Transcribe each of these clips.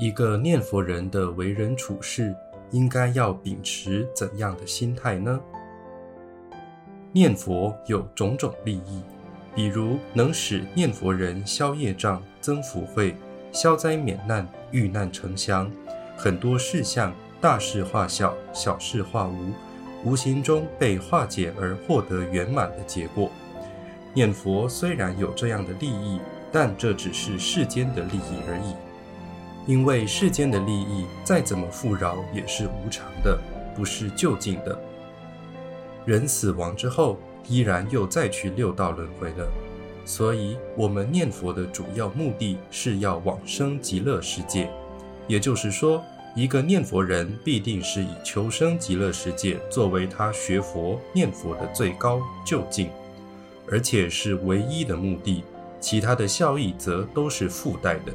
一个念佛人的为人处事，应该要秉持怎样的心态呢？念佛有种种利益，比如能使念佛人消业障、增福慧、消灾免难、遇难成祥，很多事项大事化小，小事化无，无形中被化解而获得圆满的结果。念佛虽然有这样的利益，但这只是世间的利益而已。因为世间的利益再怎么富饶也是无常的，不是就近的。人死亡之后，依然又再去六道轮回了。所以，我们念佛的主要目的是要往生极乐世界。也就是说，一个念佛人必定是以求生极乐世界作为他学佛念佛的最高就近，而且是唯一的目的。其他的效益则都是附带的。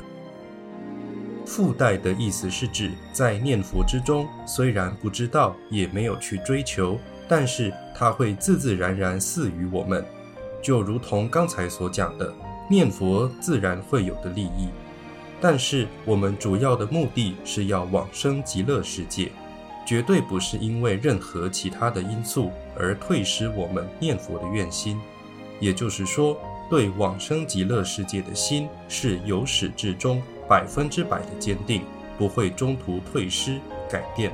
附带的意思是指在念佛之中，虽然不知道，也没有去追求。但是它会自自然然赐予我们，就如同刚才所讲的，念佛自然会有的利益。但是我们主要的目的是要往生极乐世界，绝对不是因为任何其他的因素而退失我们念佛的愿心。也就是说，对往生极乐世界的心是由始至终百分之百的坚定，不会中途退失改变。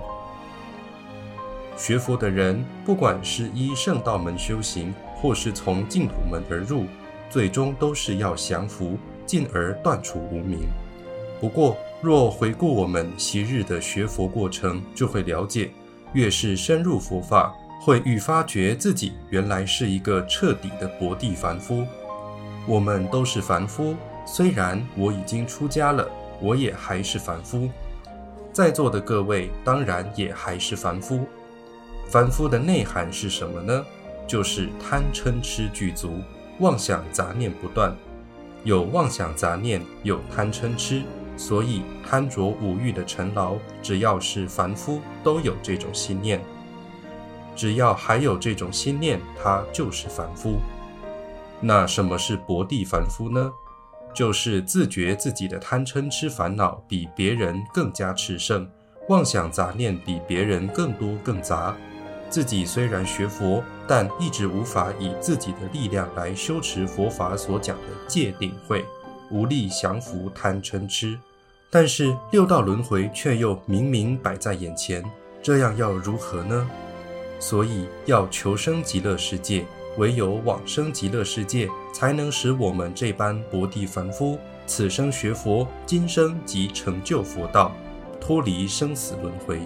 学佛的人，不管是依圣道门修行，或是从净土门而入，最终都是要降伏，进而断除无明。不过，若回顾我们昔日的学佛过程，就会了解，越是深入佛法，会愈发觉自己原来是一个彻底的薄地凡夫。我们都是凡夫，虽然我已经出家了，我也还是凡夫。在座的各位，当然也还是凡夫。凡夫的内涵是什么呢？就是贪嗔痴具足，妄想杂念不断。有妄想杂念，有贪嗔痴，所以贪着五欲的尘劳，只要是凡夫都有这种心念。只要还有这种心念，他就是凡夫。那什么是薄地凡夫呢？就是自觉自己的贪嗔痴烦恼比别人更加炽盛，妄想杂念比别人更多更杂。自己虽然学佛，但一直无法以自己的力量来修持佛法所讲的戒定慧，无力降服贪嗔痴。但是六道轮回却又明明摆在眼前，这样要如何呢？所以要求生极乐世界，唯有往生极乐世界，才能使我们这般薄地凡夫，此生学佛，今生即成就佛道，脱离生死轮回。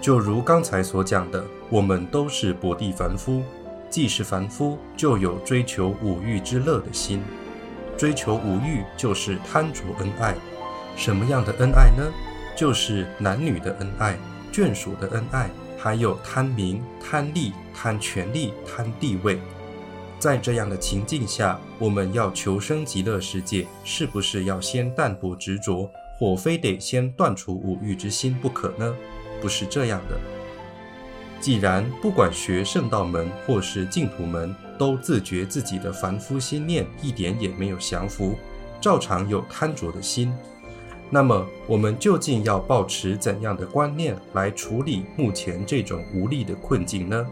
就如刚才所讲的，我们都是薄地凡夫。既是凡夫，就有追求五欲之乐的心。追求五欲，就是贪着恩爱。什么样的恩爱呢？就是男女的恩爱、眷属的恩爱，还有贪名、贪利、贪权力、贪地位。在这样的情境下，我们要求生极乐世界，是不是要先淡泊执着，或非得先断除五欲之心不可呢？不是这样的。既然不管学圣道门或是净土门，都自觉自己的凡夫心念一点也没有降服，照常有贪着的心，那么我们究竟要保持怎样的观念来处理目前这种无力的困境呢？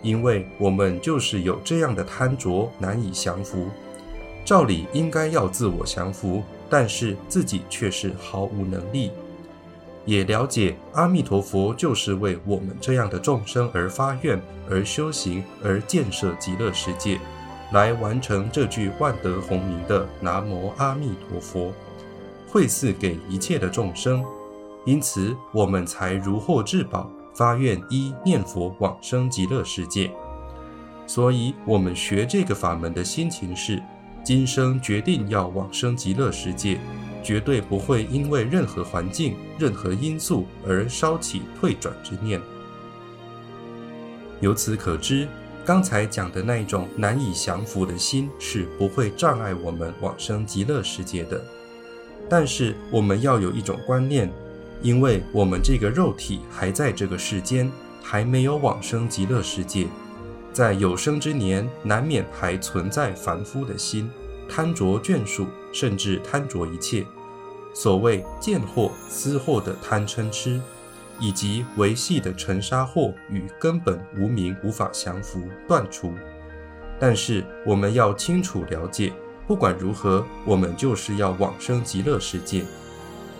因为我们就是有这样的贪着，难以降服。照理应该要自我降服，但是自己却是毫无能力。也了解阿弥陀佛就是为我们这样的众生而发愿、而修行、而建设极乐世界，来完成这句万德洪名的南无阿弥陀佛，惠赐给一切的众生。因此，我们才如获至宝，发愿一念佛往生极乐世界。所以，我们学这个法门的心情是：今生决定要往生极乐世界。绝对不会因为任何环境、任何因素而烧起退转之念。由此可知，刚才讲的那一种难以降服的心是不会障碍我们往生极乐世界的。但是我们要有一种观念，因为我们这个肉体还在这个世间，还没有往生极乐世界，在有生之年难免还存在凡夫的心。贪着眷属，甚至贪着一切，所谓见货思货的贪嗔痴，以及维系的尘沙祸与根本无名无法降服断除。但是我们要清楚了解，不管如何，我们就是要往生极乐世界。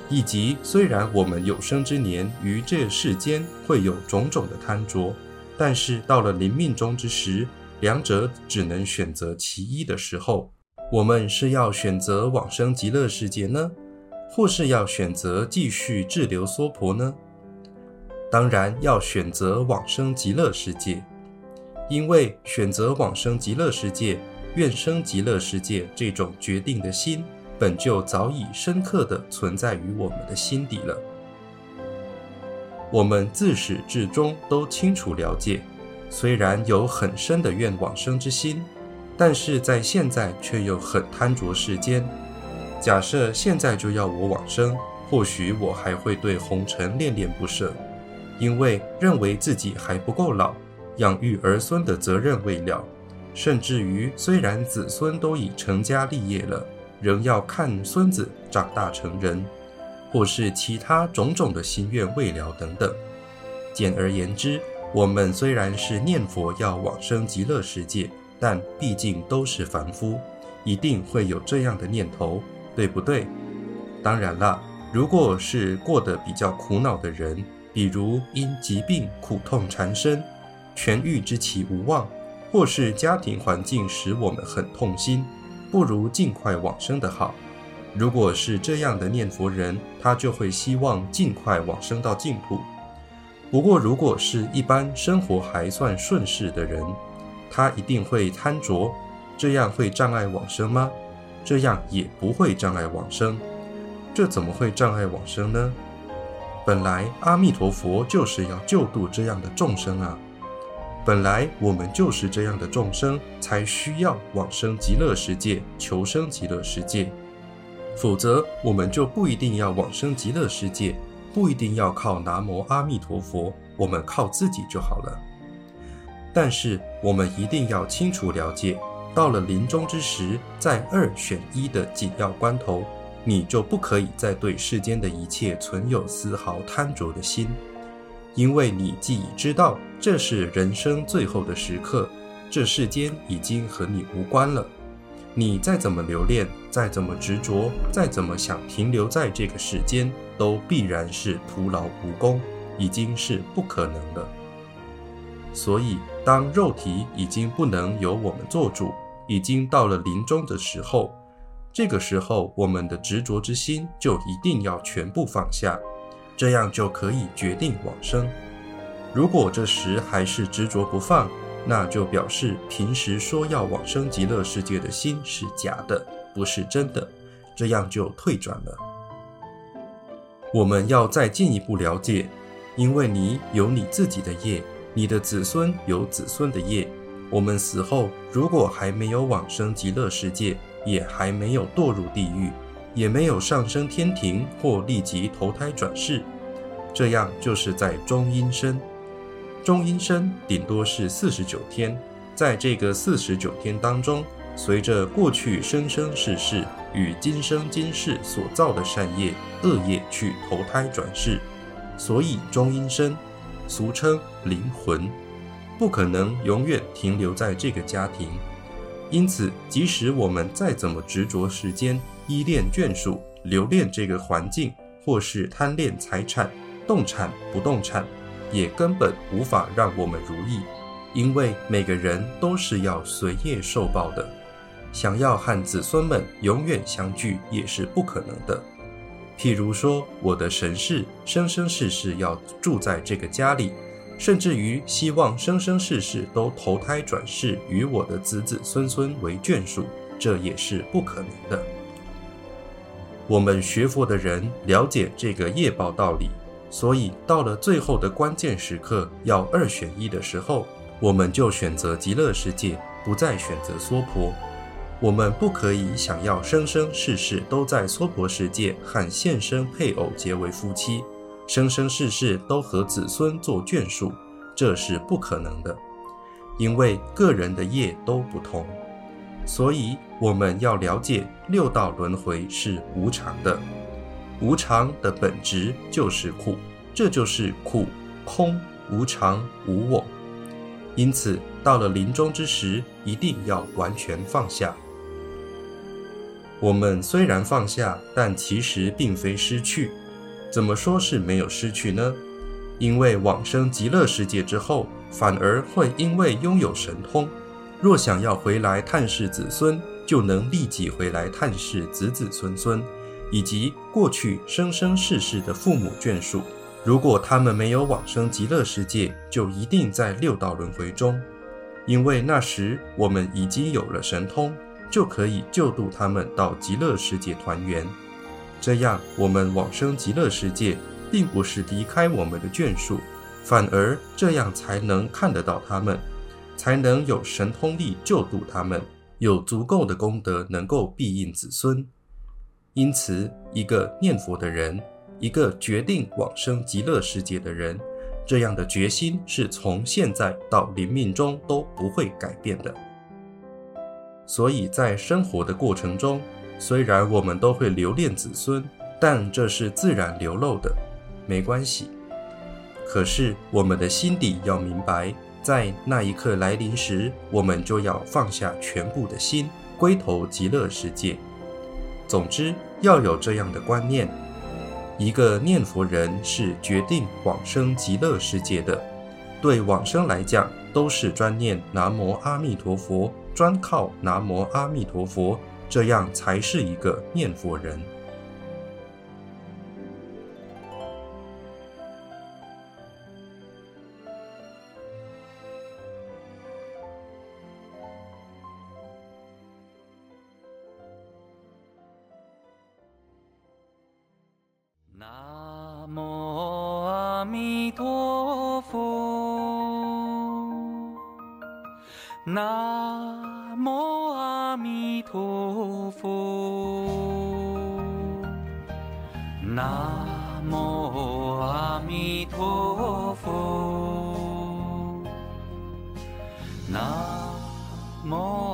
以及虽然我们有生之年于这世间会有种种的贪着，但是到了临命终之时，两者只能选择其一的时候，我们是要选择往生极乐世界呢，或是要选择继续滞留娑婆呢？当然要选择往生极乐世界，因为选择往生极乐世界、愿生极乐世界这种决定的心。本就早已深刻地存在于我们的心底了。我们自始至终都清楚了解，虽然有很深的愿往生之心，但是在现在却又很贪着世间。假设现在就要我往生，或许我还会对红尘恋恋不舍，因为认为自己还不够老，养育儿孙的责任未了，甚至于虽然子孙都已成家立业了。仍要看孙子长大成人，或是其他种种的心愿未了等等。简而言之，我们虽然是念佛要往生极乐世界，但毕竟都是凡夫，一定会有这样的念头，对不对？当然了，如果是过得比较苦恼的人，比如因疾病苦痛缠身，痊愈之期无望，或是家庭环境使我们很痛心。不如尽快往生的好。如果是这样的念佛人，他就会希望尽快往生到净土。不过，如果是一般生活还算顺势的人，他一定会贪着，这样会障碍往生吗？这样也不会障碍往生。这怎么会障碍往生呢？本来阿弥陀佛就是要救度这样的众生啊。本来我们就是这样的众生，才需要往生极乐世界，求生极乐世界。否则，我们就不一定要往生极乐世界，不一定要靠南无阿弥陀佛，我们靠自己就好了。但是，我们一定要清楚了解，到了临终之时，在二选一的紧要关头，你就不可以再对世间的一切存有丝毫贪着的心。因为你既已知道这是人生最后的时刻，这世间已经和你无关了。你再怎么留恋，再怎么执着，再怎么想停留在这个世间，都必然是徒劳无功，已经是不可能了。所以，当肉体已经不能由我们做主，已经到了临终的时候，这个时候，我们的执着之心就一定要全部放下。这样就可以决定往生。如果这时还是执着不放，那就表示平时说要往生极乐世界的心是假的，不是真的。这样就退转了。我们要再进一步了解，因为你有你自己的业，你的子孙有子孙的业。我们死后如果还没有往生极乐世界，也还没有堕入地狱。也没有上升天庭或立即投胎转世，这样就是在中阴身。中阴身顶多是四十九天，在这个四十九天当中，随着过去生生世世与今生今世所造的善业恶业去投胎转世，所以中阴身俗称灵魂，不可能永远停留在这个家庭。因此，即使我们再怎么执着时间，依恋眷属，留恋这个环境，或是贪恋财产、动产、不动产，也根本无法让我们如意。因为每个人都是要随业受报的，想要和子孙们永远相聚也是不可能的。譬如说，我的神士生生世世要住在这个家里，甚至于希望生生世世都投胎转世与我的子子孙孙为眷属，这也是不可能的。我们学佛的人了解这个业报道理，所以到了最后的关键时刻要二选一的时候，我们就选择极乐世界，不再选择娑婆。我们不可以想要生生世世都在娑婆世界和现生配偶结为夫妻，生生世世都和子孙做眷属，这是不可能的，因为个人的业都不同。所以我们要了解六道轮回是无常的，无常的本质就是苦，这就是苦、空、无常、无我。因此，到了临终之时，一定要完全放下。我们虽然放下，但其实并非失去。怎么说是没有失去呢？因为往生极乐世界之后，反而会因为拥有神通，若想要回来探视子孙，就能立即回来探视子子孙孙，以及过去生生世世的父母眷属。如果他们没有往生极乐世界，就一定在六道轮回中，因为那时我们已经有了神通，就可以救度他们到极乐世界团圆。这样，我们往生极乐世界，并不是离开我们的眷属，反而这样才能看得到他们，才能有神通力救度他们，有足够的功德能够庇应子孙。因此，一个念佛的人。一个决定往生极乐世界的人，这样的决心是从现在到临命中都不会改变的。所以在生活的过程中，虽然我们都会留恋子孙，但这是自然流露的，没关系。可是我们的心底要明白，在那一刻来临时，我们就要放下全部的心，归投极乐世界。总之，要有这样的观念。一个念佛人是决定往生极乐世界的，对往生来讲，都是专念南无阿弥陀佛，专靠南无阿弥陀佛，这样才是一个念佛人。南无阿弥陀佛，南无阿弥陀佛，南无。